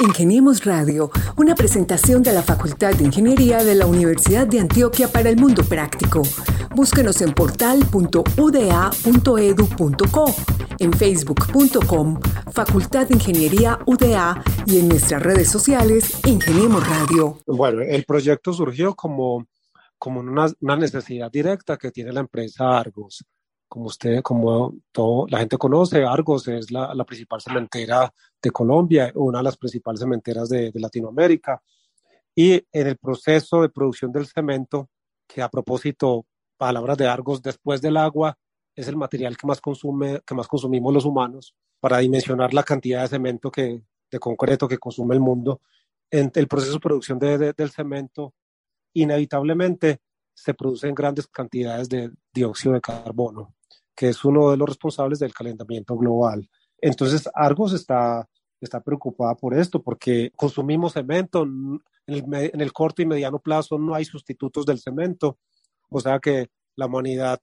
Ingeniemos Radio, una presentación de la Facultad de Ingeniería de la Universidad de Antioquia para el Mundo Práctico. Búsquenos en portal.uda.edu.co, en facebook.com, Facultad de Ingeniería UDA y en nuestras redes sociales, Ingeniemos Radio. Bueno, el proyecto surgió como, como una, una necesidad directa que tiene la empresa Argos como usted, como todo, la gente conoce, Argos es la, principal cementera de Colombia, una de las principales cementeras de, Latinoamérica. Y en el proceso de producción del cemento, que a propósito, palabras de Argos, después del agua, es el material que más, consume, que más consumimos los humanos, para dimensionar la cantidad de cemento que, de concreto que consume el mundo. En el proceso de producción de, de, del cemento, inevitablemente se producen grandes cantidades de dióxido de carbono, que es uno de los responsables del calentamiento global. Entonces, Argos está, está preocupada por esto, porque consumimos cemento, en el, en el corto y mediano plazo no hay sustitutos del cemento, o sea que la humanidad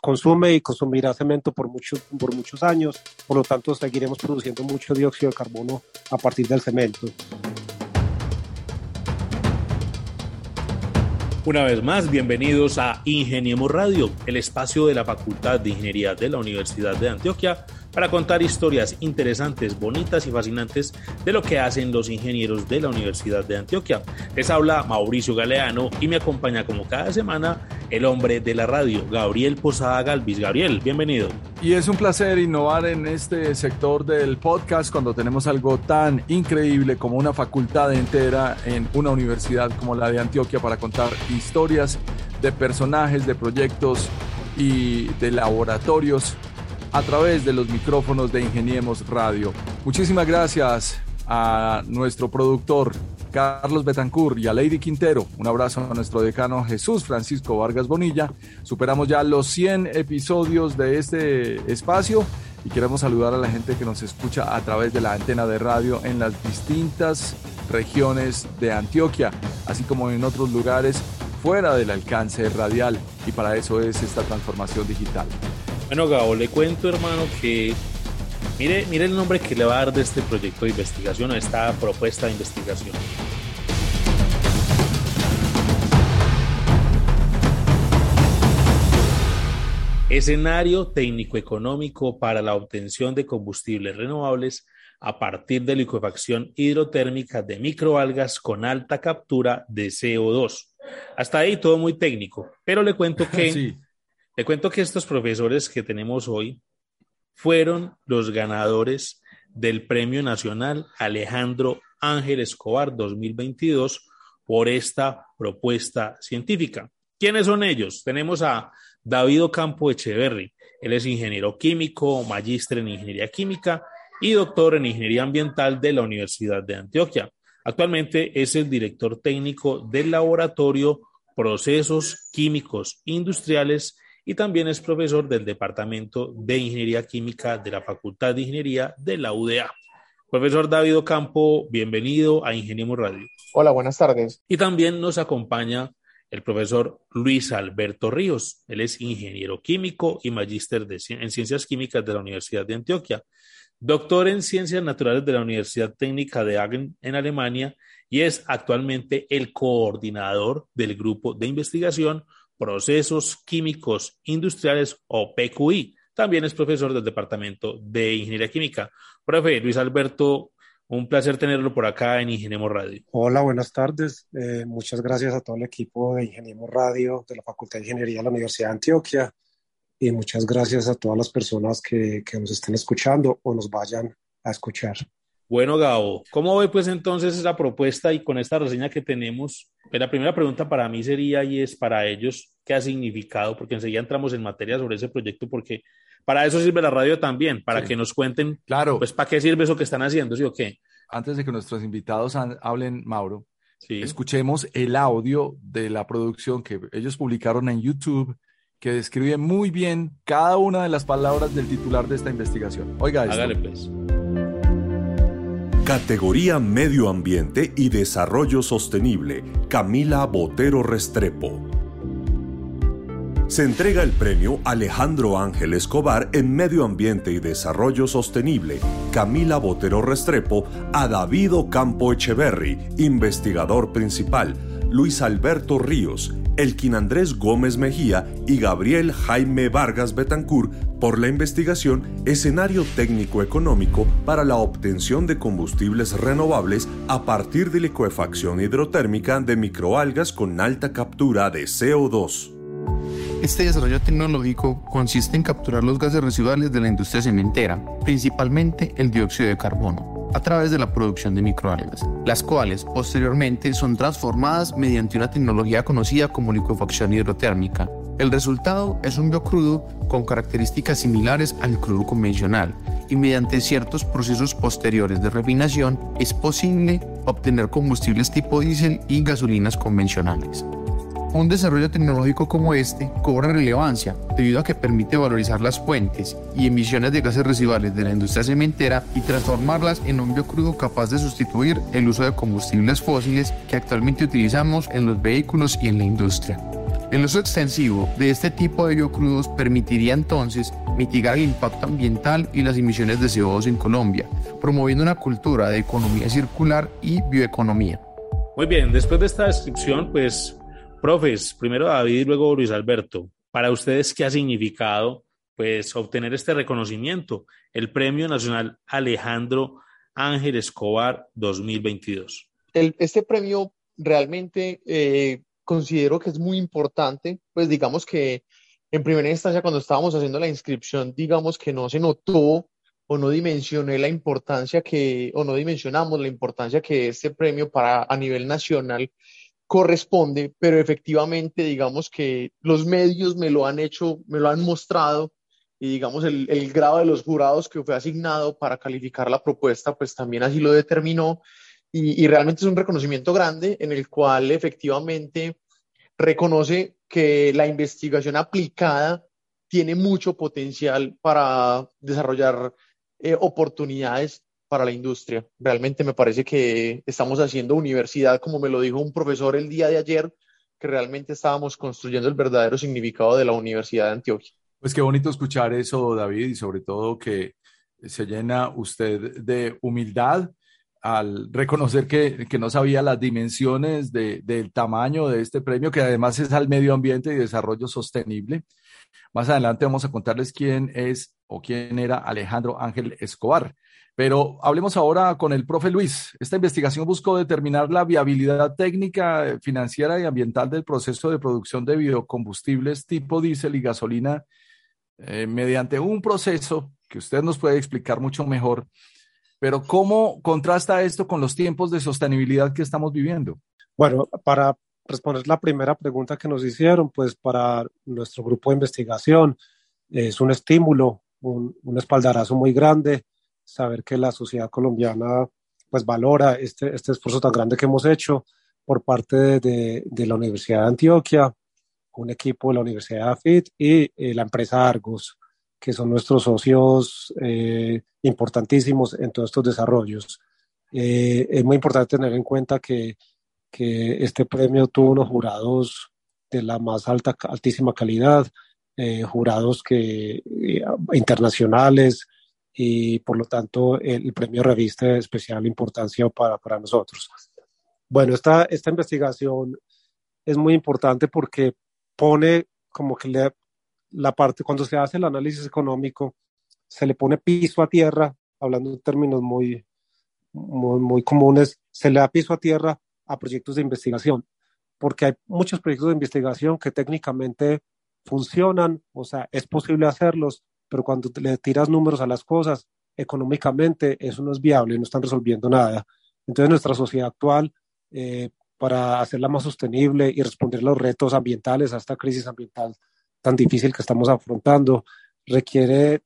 consume y consumirá cemento por, mucho, por muchos años, por lo tanto seguiremos produciendo mucho dióxido de carbono a partir del cemento. Una vez más, bienvenidos a Ingeniemos Radio, el espacio de la Facultad de Ingeniería de la Universidad de Antioquia para contar historias interesantes, bonitas y fascinantes de lo que hacen los ingenieros de la Universidad de Antioquia. Les habla Mauricio Galeano y me acompaña como cada semana el hombre de la radio, Gabriel Posada Galvis. Gabriel, bienvenido. Y es un placer innovar en este sector del podcast cuando tenemos algo tan increíble como una facultad entera en una universidad como la de Antioquia para contar historias de personajes, de proyectos y de laboratorios a través de los micrófonos de Ingeniemos Radio. Muchísimas gracias a nuestro productor Carlos Betancourt y a Lady Quintero. Un abrazo a nuestro decano Jesús Francisco Vargas Bonilla. Superamos ya los 100 episodios de este espacio y queremos saludar a la gente que nos escucha a través de la antena de radio en las distintas regiones de Antioquia, así como en otros lugares fuera del alcance radial y para eso es esta transformación digital. Bueno, Gabo, le cuento, hermano, que mire, mire el nombre que le va a dar de este proyecto de investigación, a esta propuesta de investigación. Escenario técnico-económico para la obtención de combustibles renovables a partir de liquefacción hidrotérmica de microalgas con alta captura de CO2. Hasta ahí todo muy técnico, pero le cuento que. Le cuento que estos profesores que tenemos hoy fueron los ganadores del Premio Nacional Alejandro Ángel Escobar 2022 por esta propuesta científica. ¿Quiénes son ellos? Tenemos a David Ocampo Echeverry. Él es ingeniero químico, magíster en ingeniería química y doctor en ingeniería ambiental de la Universidad de Antioquia. Actualmente es el director técnico del laboratorio Procesos Químicos Industriales y también es profesor del Departamento de Ingeniería Química de la Facultad de Ingeniería de la UDA. Profesor David Ocampo, bienvenido a Ingeniemos Radio. Hola, buenas tardes. Y también nos acompaña el profesor Luis Alberto Ríos. Él es ingeniero químico y magíster en ciencias químicas de la Universidad de Antioquia, doctor en ciencias naturales de la Universidad Técnica de Hagen en Alemania y es actualmente el coordinador del grupo de investigación Procesos Químicos Industriales o PQI. También es profesor del Departamento de Ingeniería Química. Profe Luis Alberto, un placer tenerlo por acá en Ingeniemos Radio. Hola, buenas tardes. Eh, muchas gracias a todo el equipo de Ingeniemos Radio de la Facultad de Ingeniería de la Universidad de Antioquia y muchas gracias a todas las personas que, que nos estén escuchando o nos vayan a escuchar. Bueno, Gabo, ¿cómo ve pues entonces esa propuesta y con esta reseña que tenemos? Pues, la primera pregunta para mí sería y es para ellos, ¿qué ha significado? Porque enseguida entramos en materia sobre ese proyecto porque para eso sirve la radio también, para sí. que nos cuenten, claro. pues para qué sirve eso que están haciendo, ¿sí o qué? Antes de que nuestros invitados hablen, Mauro, sí. escuchemos el audio de la producción que ellos publicaron en YouTube que describe muy bien cada una de las palabras del titular de esta investigación. Oiga esto. Hágale pues. Categoría Medio Ambiente y Desarrollo Sostenible, Camila Botero Restrepo. se entrega el premio Alejandro Ángel Escobar en Medio Ambiente y Desarrollo Sostenible, Camila Botero Restrepo, a David Ocampo Echeverry, investigador principal, Luis Alberto Ríos, Elkin Andrés Gómez Mejía y Gabriel Jaime Vargas Betancur por la investigación Escenario Técnico Económico para la obtención de combustibles renovables a partir de licuefacción hidrotérmica de microalgas con alta captura de CO2. Este desarrollo tecnológico consiste en capturar los gases residuales de la industria cementera, principalmente el dióxido de carbono, a través de la producción de microalgas, las cuales posteriormente son transformadas mediante una tecnología conocida como liquefacción hidrotérmica. El resultado es un biocrudo con características similares al crudo convencional y mediante ciertos procesos posteriores de refinación es posible obtener combustibles tipo diésel y gasolinas convencionales. Un desarrollo tecnológico como este cobra relevancia debido a que permite valorizar las fuentes y emisiones de gases residuales de la industria cementera y transformarlas en un biocrudo capaz de sustituir el uso de combustibles fósiles que actualmente utilizamos en los vehículos y en la industria. El uso extensivo de este tipo de biocrudos permitiría entonces mitigar el impacto ambiental y las emisiones de CO2 en Colombia, promoviendo una cultura de economía circular y bioeconomía. Muy bien, después de esta descripción, pues Profes, primero David y luego Luis Alberto, para ustedes, ¿qué ha significado pues, obtener este reconocimiento, el Premio Nacional Alejandro Ángel Escobar 2022? este premio realmente eh, considero que es muy importante, pues digamos que en primera instancia cuando estábamos haciendo la inscripción, digamos que no se notó o no dimensioné la importancia que, o no dimensionamos la importancia que este premio para a nivel nacional corresponde, pero efectivamente digamos que los medios me lo han hecho, me lo han mostrado y digamos el, el, grado de los jurados que fue asignado para calificar la propuesta, pues también así lo determinó. Y, realmente es un reconocimiento grande en el cual efectivamente reconoce que la investigación aplicada tiene mucho potencial para desarrollar eh, oportunidades para la industria. Realmente me parece que estamos haciendo universidad, como me lo dijo un profesor el día de ayer, que realmente estábamos construyendo el verdadero significado de la Universidad de Antioquia. Pues qué bonito escuchar eso, David, y sobre todo que se llena usted de humildad al reconocer que, que no sabía las dimensiones de, del tamaño de este premio, que además es al medio ambiente y desarrollo sostenible. Más adelante vamos a contarles quién es o quién era Alejandro Ángel Escobar. Pero hablemos ahora con el profe Luis. Esta investigación buscó determinar la viabilidad técnica, financiera y ambiental del proceso de producción de biocombustibles tipo diésel y gasolina eh, mediante un proceso que usted nos puede explicar mucho mejor. Pero ¿cómo contrasta esto con los tiempos de sostenibilidad que estamos viviendo? Bueno, para responder la primera pregunta que nos hicieron, pues para nuestro grupo de investigación es un estímulo, un espaldarazo muy grande saber que la sociedad colombiana pues valora este, este esfuerzo tan grande que hemos hecho por parte de, de, la Universidad de Antioquia, un equipo de la Universidad de AFIT y eh, la empresa Argos, que son nuestros socios eh, importantísimos en todos estos desarrollos. Eh, es muy importante tener en cuenta que, que, este premio tuvo unos jurados de la más alta, altísima calidad, jurados que, internacionales, y por lo tanto el, premio reviste especial importancia para, para nosotros. Bueno, esta, esta investigación es muy importante porque pone como que le, la parte, cuando se hace el análisis económico, se le pone piso a tierra, hablando en términos muy, muy, muy comunes, se le da piso a tierra a proyectos de investigación, porque hay muchos proyectos de investigación que técnicamente funcionan, o sea, es posible hacerlos, pero cuando le tiras números a las cosas, económicamente eso no es viable, no están resolviendo nada. Entonces nuestra sociedad actual, eh, para hacerla más sostenible y responder a los retos ambientales, a esta crisis ambiental tan difícil que estamos afrontando, requiere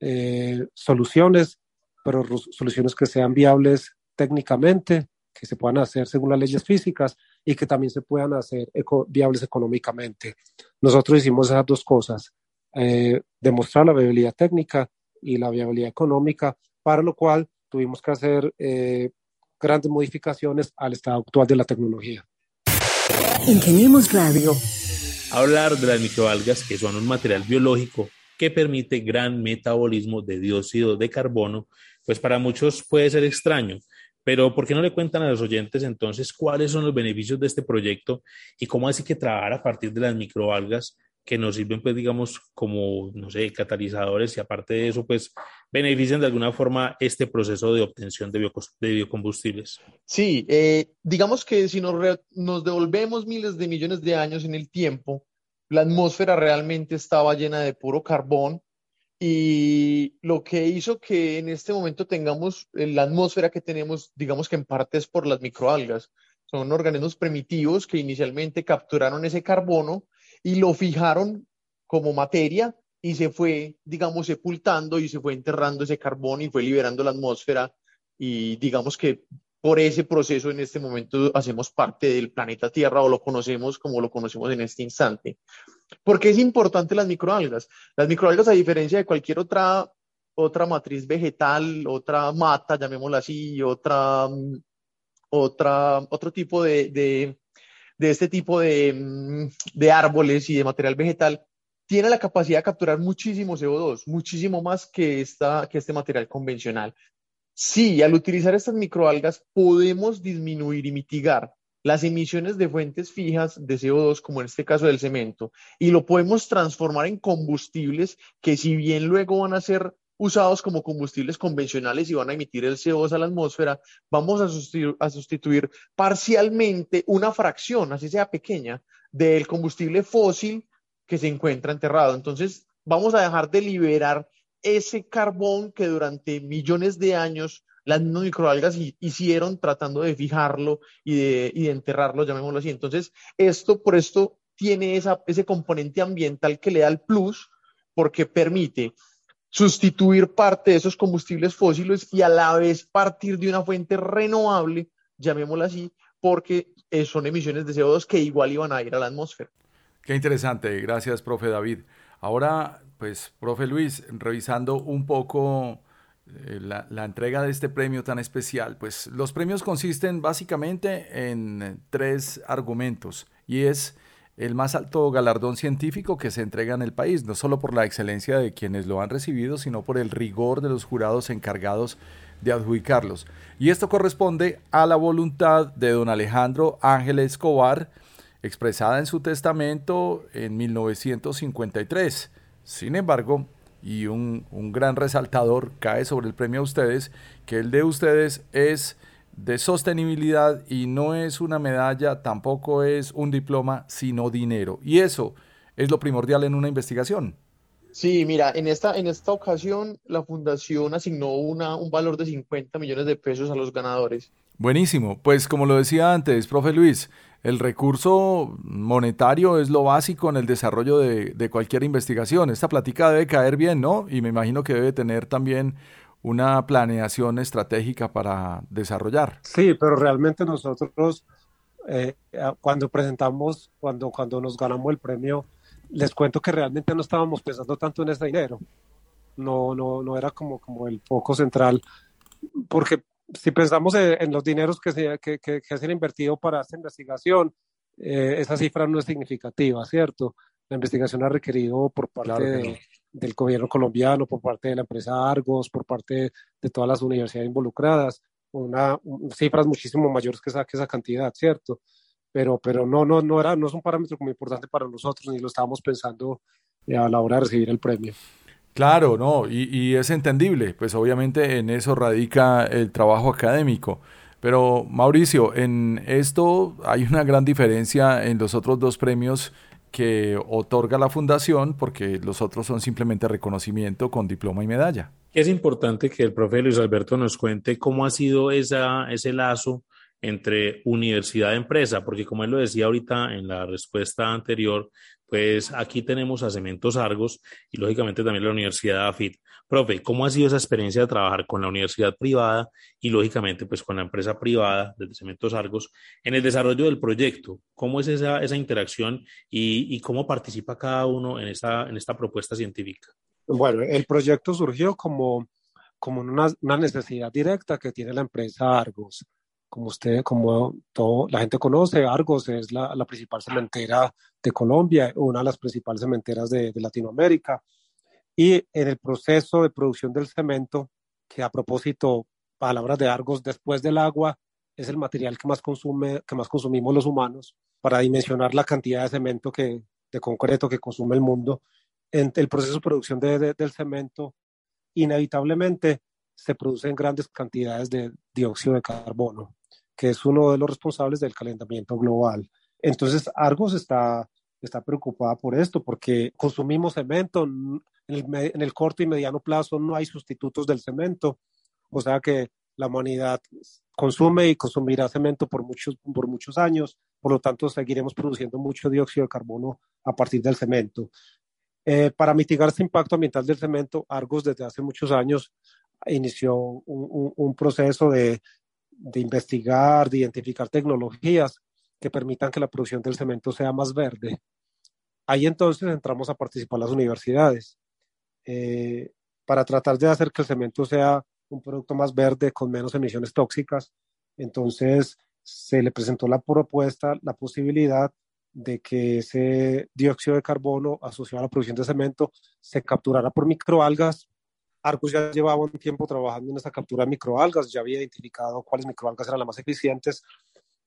eh, soluciones, pero soluciones que sean viables técnicamente, que se puedan hacer según las leyes físicas y que también se puedan hacer viables económicamente. Nosotros hicimos esas dos cosas eh, demostrar la viabilidad técnica y la viabilidad económica, para lo cual tuvimos que hacer eh, grandes modificaciones al estado actual de la tecnología. Ingeniemos Radio. hablar de las microalgas, que son un material biológico que permite gran metabolismo de dióxido de carbono, pues para muchos puede ser extraño, pero ¿por qué no le cuentan a los oyentes entonces cuáles son los beneficios de este proyecto y cómo así que trabajar a partir de las microalgas que nos sirven, pues, digamos, como, no sé, catalizadores y aparte de eso, pues, benefician de alguna forma este proceso de obtención de, biocombustibles. Sí, eh, digamos que si nos, nos devolvemos miles de millones de años en el tiempo, la atmósfera realmente estaba llena de puro carbón y lo que hizo que en este momento tengamos eh, la atmósfera que tenemos, digamos que en parte es por las microalgas. Son organismos primitivos que inicialmente capturaron ese carbono y lo fijaron como materia y se fue, digamos, sepultando y se fue enterrando ese carbón y fue liberando la atmósfera y digamos que por ese proceso en este momento hacemos parte del planeta Tierra o lo conocemos como lo conocemos en este instante. ¿Por qué es importante las microalgas? Las microalgas, a diferencia de cualquier otra, otra matriz vegetal, otra mata, llamémosla así, otra, otra, otro tipo de, de este tipo mm, de, árboles y de material vegetal tiene la capacidad de capturar muchísimo CO2, muchísimo más que, esta, que este material convencional. Sí, al utilizar estas microalgas podemos disminuir y mitigar las emisiones de fuentes fijas de CO2, como en este caso del cemento, y lo podemos transformar en combustibles que si bien luego van a ser usados como combustibles convencionales y van a emitir el CO2 a la atmósfera, vamos a sustituir, a sustituir parcialmente una fracción, así sea pequeña, del combustible fósil que se encuentra enterrado. Entonces, vamos a dejar de liberar ese carbón que durante millones de años las microalgas hicieron tratando de fijarlo y de, y de enterrarlo, llamémoslo así. Entonces, esto por esto tiene esa, ese componente ambiental que le da el plus porque permite sustituir parte de esos combustibles fósiles y a la vez partir de una fuente renovable, llamémosla así, porque eh, son emisiones de CO2 que igual iban a ir a la atmósfera. Qué interesante, gracias, profe David. Ahora, pues, profe Luis, revisando un poco eh, la, la, entrega de este premio tan especial, pues los premios consisten básicamente en tres argumentos y es el más alto galardón científico que se entrega en el país, no solo por la excelencia de quienes lo han recibido, sino por el rigor de los jurados encargados de adjudicarlos. Y esto corresponde a la voluntad de don Alejandro Ángel Escobar, expresada en su testamento en 1953. Sin embargo, y un, un gran resaltador cae sobre el premio a ustedes, que el de ustedes es de sostenibilidad y no es una medalla, tampoco es un diploma, sino dinero. Y eso es lo primordial en una investigación. Sí, mira, en esta, en esta ocasión la fundación asignó una, un valor de 50 millones de pesos a los ganadores. Buenísimo, pues como lo decía antes, profe Luis, el recurso monetario es lo básico en el desarrollo de, de cualquier investigación. Esta plática debe caer bien, ¿no? Y me imagino que debe tener también una planeación estratégica para desarrollar. Sí, pero realmente nosotros eh, cuando presentamos, cuando, cuando nos ganamos el premio, les cuento que realmente no estábamos pensando tanto en ese dinero. No, no, no era como, como el foco central, porque si pensamos en, los dineros que se, que, que, se han invertido para esta investigación, eh, esa cifra no es significativa, ¿cierto? La investigación ha requerido por parte de, del gobierno colombiano, por parte de la empresa Argos, por parte de todas las universidades involucradas, una, cifras muchísimo mayores que esa, que esa cantidad, ¿cierto? Pero, pero no, no, no, era, no es un parámetro como importante para nosotros, ni lo estábamos pensando eh, a la hora de recibir el premio. Claro, no, y, y es entendible, pues obviamente en eso radica el trabajo académico. Pero Mauricio, en esto hay una gran diferencia en los otros dos premios que otorga la fundación porque los otros son simplemente reconocimiento con diploma y medalla. Es importante que el profe Luis Alberto nos cuente cómo ha sido esa, ese lazo entre universidad y empresa, porque como él lo decía ahorita en la respuesta anterior, pues aquí tenemos a Cementos Argos y lógicamente también la Universidad AFIT. Profe, ¿cómo ha sido esa experiencia de trabajar con la universidad privada y lógicamente pues con la empresa privada de Cementos Argos en el desarrollo del proyecto? ¿Cómo es esa, esa interacción y, cómo participa cada uno en esta, en esta propuesta científica? Bueno, el proyecto surgió como, como una, necesidad directa que tiene la empresa Argos como usted, como todo, la gente conoce, Argos es la, principal cementera de Colombia, una de las principales cementeras de, Latinoamérica. Y en el proceso de producción del cemento, que a propósito, palabras de Argos, después del agua, es el material que más, consume, que más consumimos los humanos para dimensionar la cantidad de cemento que, de concreto que consume el mundo. En el proceso de producción de, de, del cemento, inevitablemente se producen grandes cantidades de dióxido de carbono que es uno de los responsables del calentamiento global. Entonces, Argos está, está preocupada por esto, porque consumimos cemento, en el, en el corto y mediano plazo no hay sustitutos del cemento, o sea que la humanidad consume y consumirá cemento por muchos, por muchos años, por lo tanto seguiremos produciendo mucho dióxido de carbono a partir del cemento. Eh, para mitigar este impacto ambiental del cemento, Argos desde hace muchos años inició un, un, un proceso de de investigar, de identificar tecnologías que permitan que la producción del cemento sea más verde. Ahí entonces entramos a participar las universidades eh, para tratar de hacer que el cemento sea un producto más verde con menos emisiones tóxicas. Entonces se le presentó la propuesta, la posibilidad de que ese dióxido de carbono asociado a la producción de cemento se capturara por microalgas Arcus ya llevaba un tiempo trabajando en esa captura de microalgas, ya había identificado cuáles microalgas eran las más eficientes,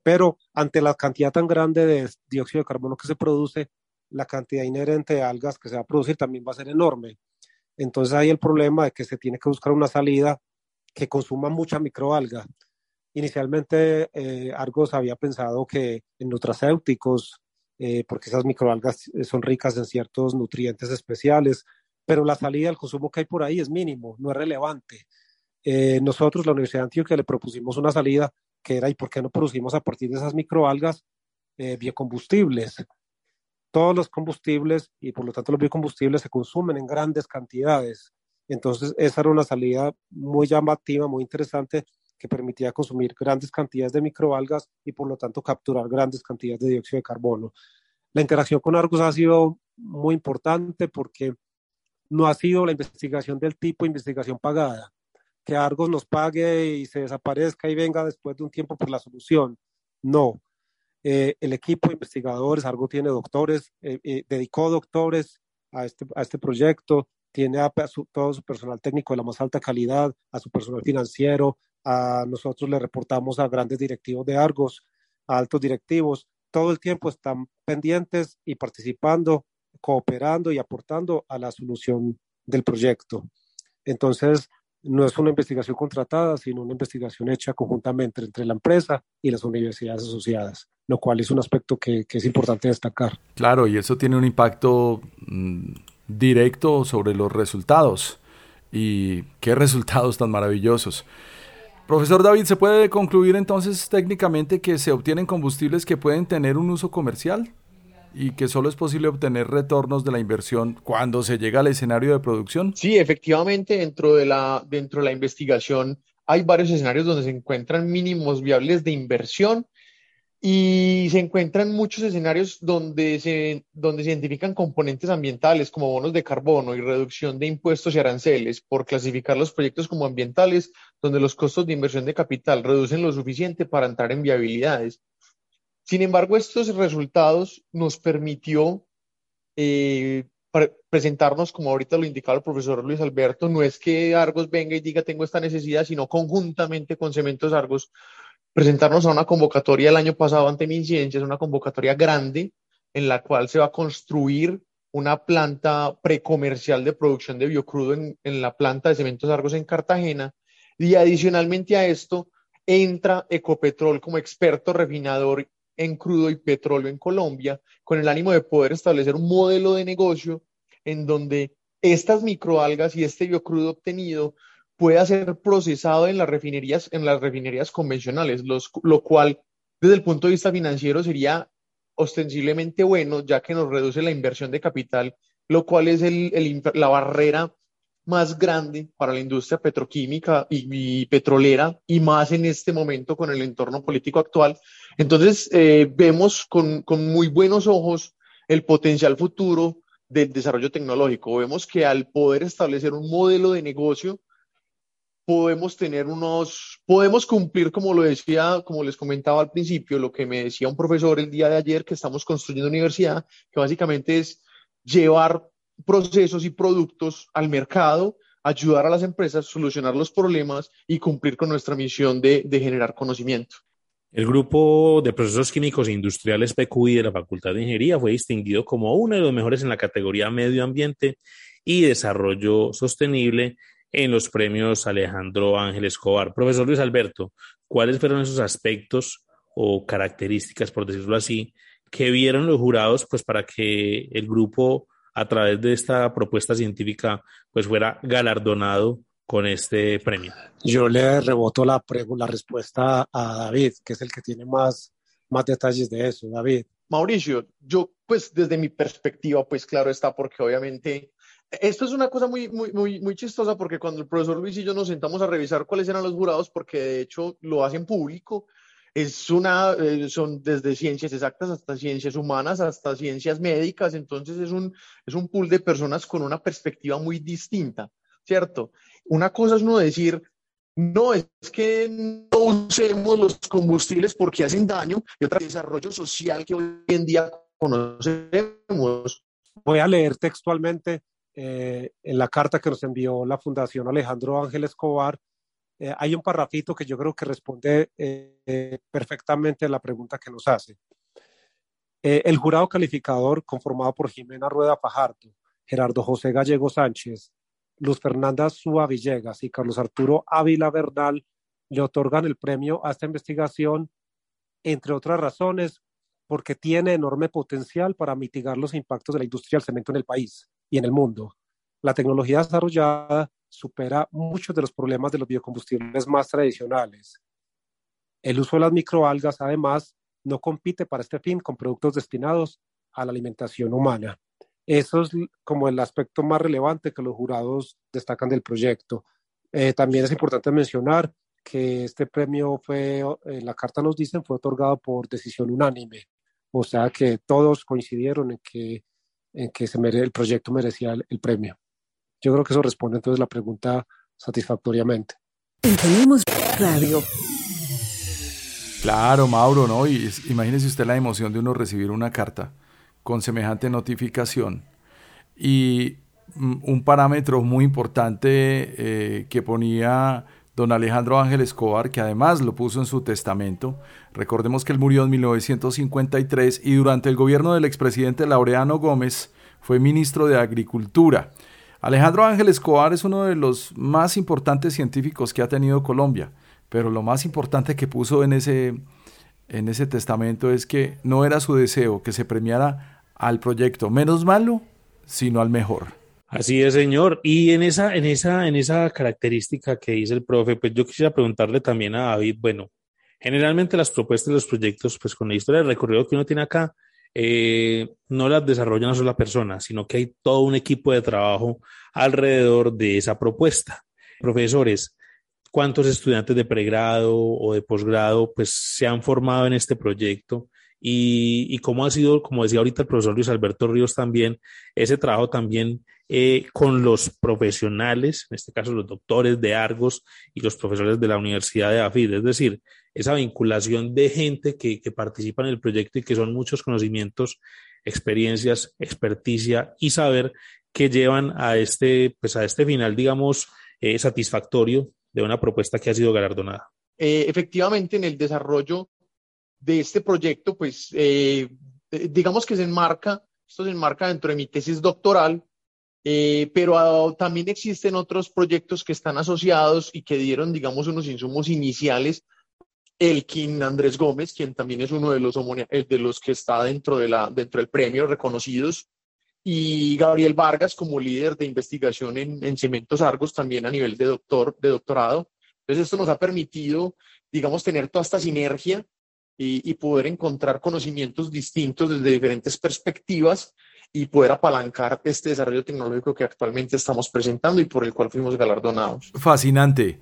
pero ante la cantidad tan grande de dióxido de carbono que se produce, la cantidad inherente de algas que se va a producir también va a ser enorme. Entonces hay el problema de que se tiene que buscar una salida que consuma mucha microalga. Inicialmente eh, Argos había pensado que en nutracéuticos, eh, porque esas microalgas son ricas en ciertos nutrientes especiales, pero la salida del consumo que hay por ahí es mínimo, no es relevante. Eh, nosotros, la Universidad de Antioquia, le propusimos una salida que era, ¿y por qué no producimos a partir de esas microalgas eh, biocombustibles? Todos los combustibles y por lo tanto los biocombustibles se consumen en grandes cantidades. Entonces, esa era una salida muy llamativa, muy interesante, que permitía consumir grandes cantidades de microalgas y por lo tanto capturar grandes cantidades de dióxido de carbono. La interacción con Argos ha sido muy importante porque no ha sido la investigación del tipo investigación pagada, que Argos nos pague y se desaparezca y venga después de un tiempo por la solución. No. Eh, el equipo de investigadores, Argos tiene doctores, eh, eh, dedicó doctores a este, a este proyecto, tiene a todo su personal técnico de la más alta calidad, a su personal financiero, a nosotros le reportamos a grandes directivos de Argos, a altos directivos, todo el tiempo están pendientes y participando cooperando y aportando a la solución del proyecto. Entonces, no es una investigación contratada, sino una investigación hecha conjuntamente entre la empresa y las universidades asociadas, lo cual es un aspecto que, es importante destacar. Claro, y eso tiene un impacto mmm, directo sobre los resultados. Y qué resultados tan maravillosos. Profesor David, ¿se puede concluir entonces técnicamente que se obtienen combustibles que pueden tener un uso comercial? Y que solo es posible obtener retornos de la inversión cuando se llega al escenario de producción? Sí, efectivamente, dentro de la, dentro de la investigación hay varios escenarios donde se encuentran mínimos viables de inversión y se encuentran muchos escenarios donde se, donde se identifican componentes ambientales como bonos de carbono y reducción de impuestos y aranceles por clasificar los proyectos como ambientales, donde los costos de inversión de capital reducen lo suficiente para entrar en viabilidades. Sin embargo, estos resultados nos permitió eh, pre presentarnos, como ahorita lo indicaba el profesor Luis Alberto, no es que Argos venga y diga tengo esta necesidad, sino conjuntamente con Cementos Argos, presentarnos a una convocatoria el año pasado ante es una convocatoria grande en la cual se va a construir una planta precomercial de producción de biocrudo en, en la planta de Cementos Argos en Cartagena. Y adicionalmente a esto, entra Ecopetrol como experto refinador en crudo y petróleo en Colombia, con el ánimo de poder establecer un modelo de negocio en donde estas microalgas y este biocrudo obtenido pueda ser procesado en las refinerías, en las refinerías convencionales, lo cual desde el punto de vista financiero sería ostensiblemente bueno, ya que nos reduce la inversión de capital, lo cual es la barrera más grande para la industria petroquímica y, y, petrolera y más en este momento con el entorno político actual. Entonces, eh, vemos con, con muy buenos ojos el potencial futuro del desarrollo tecnológico. Vemos que al poder establecer un modelo de negocio podemos tener unos, podemos cumplir, como lo decía, como les comentaba al principio, lo que me decía un profesor el día de ayer, que estamos construyendo universidad, que básicamente es llevar procesos y productos al mercado, ayudar a las empresas, solucionar los problemas y cumplir con nuestra misión de, de generar conocimiento. El grupo de procesos químicos e industriales PQI de la Facultad de Ingeniería fue distinguido como uno de los mejores en la categoría Medio Ambiente y Desarrollo Sostenible en los premios Alejandro Ángel Escobar. Profesor Luis Alberto, ¿cuáles fueron esos aspectos o características, por decirlo así, que vieron los jurados pues para que el grupo a través de esta propuesta científica pues fuera galardonado con este premio? Yo le reboto la, la respuesta a David, que es el que tiene más, más detalles de eso. David. Mauricio, yo pues desde mi perspectiva, pues claro está, porque obviamente esto es una cosa muy, muy, muy, muy chistosa porque cuando el profesor Luis y yo nos sentamos a revisar cuáles eran los jurados, porque de hecho lo hacen público, es una, eh, son desde ciencias exactas hasta ciencias humanas, hasta ciencias médicas, entonces es un, es un pool de personas con una perspectiva muy distinta, ¿cierto? Una cosa es uno decir, no, es que no usemos los combustibles porque hacen daño, y otra desarrollo social que hoy en día conocemos. Voy a leer textualmente eh, en la carta que nos envió la Fundación Alejandro Ángel Escobar, eh, hay un parrafito que yo creo que responde eh, perfectamente a la pregunta que nos hace. el jurado calificador, conformado por Jimena Rueda Fajardo, Gerardo José Gallego Sánchez, Luz Fernanda Súa Villegas y Carlos Arturo Ávila Bernal, le otorgan el premio a esta investigación, entre otras razones, porque tiene enorme potencial para mitigar los impactos de la industria del cemento en el país y en el mundo. La tecnología desarrollada supera muchos de los problemas de los biocombustibles más tradicionales. El uso de las microalgas, además, no compite para este fin con productos destinados a la alimentación humana. Eso es como el aspecto más relevante que los jurados destacan del proyecto. Eh, también es importante mencionar que este premio fue, en la carta nos dicen, fue otorgado por decisión unánime. O sea que todos coincidieron en que en que se mere, el proyecto merecía el, premio. Yo creo que eso responde entonces la pregunta satisfactoriamente. Tenemos radio. Claro, Mauro, ¿no? Y imagínese usted la emoción de uno recibir una carta con semejante notificación y mm, un parámetro muy importante eh, que ponía don Alejandro Ángel Escobar, que además lo puso en su testamento. Recordemos que él murió en 1953 y durante el gobierno del expresidente Laureano Gómez fue ministro de Agricultura. Alejandro Ángel Escobar es uno de los más importantes científicos que ha tenido Colombia, pero lo más importante que puso en ese, en ese testamento es que no era su deseo que se premiara al proyecto menos malo, sino al mejor. Así es, señor. Y en esa, en esa, en esa característica que dice el profe, pues yo quisiera preguntarle también a David, bueno, generalmente las propuestas de los proyectos, pues con la historia del recorrido que uno tiene acá, eh, no las desarrolla una sola persona, sino que hay todo un equipo de trabajo alrededor de esa propuesta. Profesores, ¿cuántos estudiantes de pregrado o de posgrado pues se han formado en este proyecto? Y, y cómo ha sido, como decía ahorita el profesor Luis Alberto Ríos también, ese trabajo también eh, con los profesionales, en este caso los doctores de Argos y los profesores de la Universidad de AFID, es decir, esa vinculación de gente que, participa en el proyecto y que son muchos conocimientos, experiencias, experticia y saber que llevan a este, pues a este final, digamos, eh, satisfactorio de una propuesta que ha sido galardonada. Eh, efectivamente, en el desarrollo de este proyecto, pues digamos que se enmarca, esto se enmarca dentro de mi tesis doctoral, eh, pero también existen otros proyectos que están asociados y que dieron, digamos, unos insumos iniciales. Elkin Andrés Gómez, quien también es uno de los, eh, de los que está dentro, de la, dentro del premio reconocidos, y Gabriel Vargas como líder de investigación en, en Cementos Argos, también a nivel de, doctor, de doctorado. Entonces, esto nos ha permitido, digamos, tener toda esta sinergia y, y poder encontrar conocimientos distintos desde diferentes perspectivas y poder apalancar este desarrollo tecnológico que actualmente estamos presentando y por el cual fuimos galardonados. Fascinante.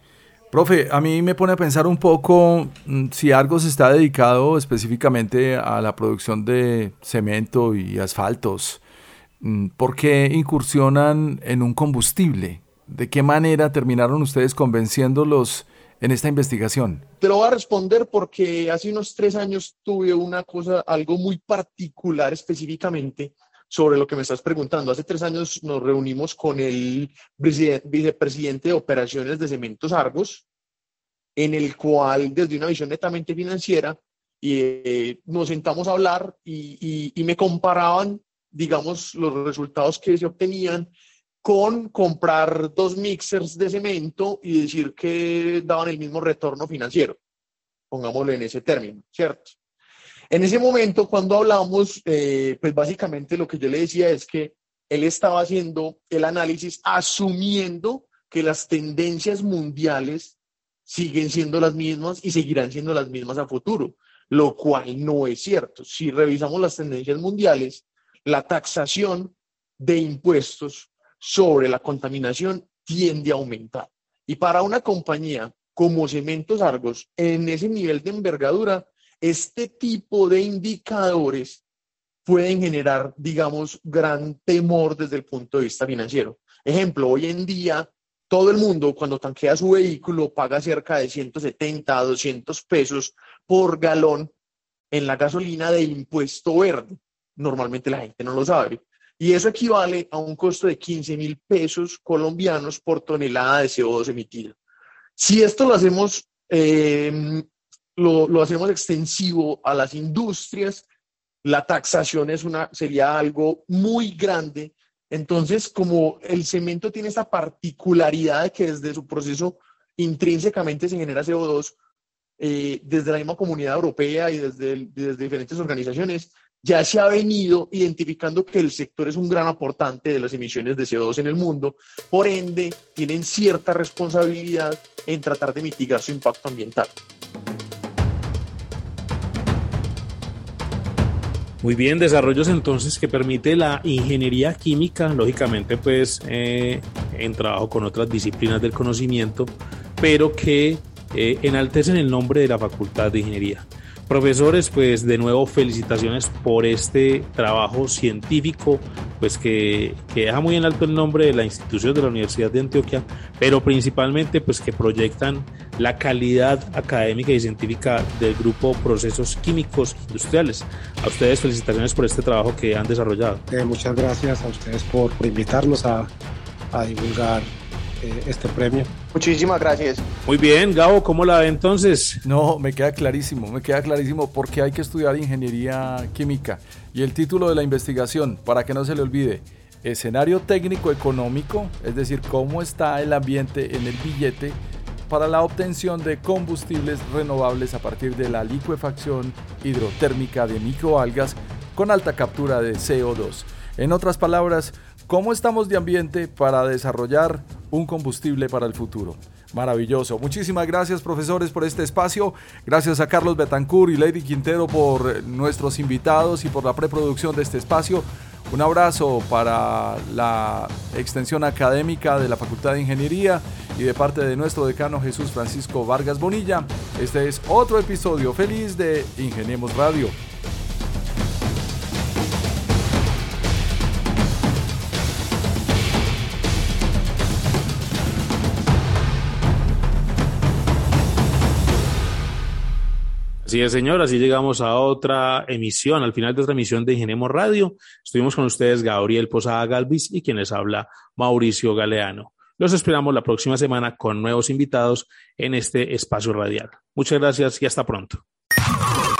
Profe, a mí me pone a pensar un poco mm, si Argos está dedicado específicamente a la producción de cemento y asfaltos. Mm, ¿Por qué incursionan en un combustible? ¿De qué manera terminaron ustedes convenciéndolos en esta investigación? Te lo voy a responder porque hace unos tres años tuve una cosa, algo muy particular específicamente sobre lo que me estás preguntando. Hace tres años nos reunimos con el vicepresidente de operaciones de Cementos Argos, en el cual desde una visión netamente financiera eh, nos sentamos a hablar y, y me comparaban, digamos, los resultados que se obtenían con comprar dos mixers de cemento y decir que daban el mismo retorno financiero, pongámoslo en ese término, ¿cierto? En ese momento, cuando hablamos, eh, pues básicamente lo que yo le decía es que él estaba haciendo el análisis asumiendo que las tendencias mundiales siguen siendo las mismas y seguirán siendo las mismas a futuro, lo cual no es cierto. Si revisamos las tendencias mundiales, la taxación de impuestos sobre la contaminación tiende a aumentar. Y para una compañía como Cementos Argos, en ese nivel de envergadura, este tipo de indicadores pueden generar, digamos, gran temor desde el punto de vista financiero. Ejemplo, hoy en día todo el mundo cuando tanquea su vehículo paga cerca de 170 a 200 pesos por galón en la gasolina de impuesto verde. Normalmente la gente no lo sabe. Y eso equivale a un costo de 15 mil pesos colombianos por tonelada de CO2 emitida. Si esto lo hacemos, eh, lo, hacemos extensivo a las industrias, la taxación es una, sería algo muy grande. Entonces, como el cemento tiene esa particularidad de que desde su proceso intrínsecamente se genera CO2, eh, desde la misma comunidad europea y desde, desde diferentes organizaciones, ya se ha venido identificando que el sector es un gran aportante de las emisiones de CO2 en el mundo, por ende tienen cierta responsabilidad en tratar de mitigar su impacto ambiental. Muy bien, desarrollos entonces que permite la ingeniería química, lógicamente pues eh, en trabajo con otras disciplinas del conocimiento, pero que eh, enaltecen el nombre de la Facultad de Ingeniería. Profesores, pues de nuevo felicitaciones por este trabajo científico, pues que, deja muy en alto el nombre de la institución de la Universidad de Antioquia, pero principalmente pues que proyectan la calidad académica y científica del grupo Procesos Químicos Industriales. A ustedes felicitaciones por este trabajo que han desarrollado. Eh, muchas gracias a ustedes por, invitarnos a, a divulgar eh, este premio. Muchísimas gracias. Muy bien, Gabo, ¿cómo la ve entonces? No, me queda clarísimo, me queda clarísimo porque hay que estudiar ingeniería química. Y el título de la investigación, para que no se le olvide, escenario técnico económico, es decir, cómo está el ambiente en el billete para la obtención de combustibles renovables a partir de la licuefacción hidrotérmica de microalgas con alta captura de CO2. En otras palabras, ¿cómo estamos de ambiente para desarrollar un combustible para el futuro? Maravilloso. Muchísimas gracias profesores por este espacio. Gracias a Carlos Betancourt y Lady Quintero por nuestros invitados y por la preproducción de este espacio. Un abrazo para la extensión académica de la Facultad de Ingeniería y de parte de nuestro decano Jesús Francisco Vargas Bonilla. Este es otro episodio feliz de Ingeniemos Radio. Así es, señor, así llegamos a otra emisión, al final de otra emisión de Ingeniemos Radio. Estuvimos con ustedes Gabriel Posada Galvis y quien les habla Mauricio Galeano. Los esperamos la próxima semana con nuevos invitados en este espacio radial. Muchas gracias y hasta pronto.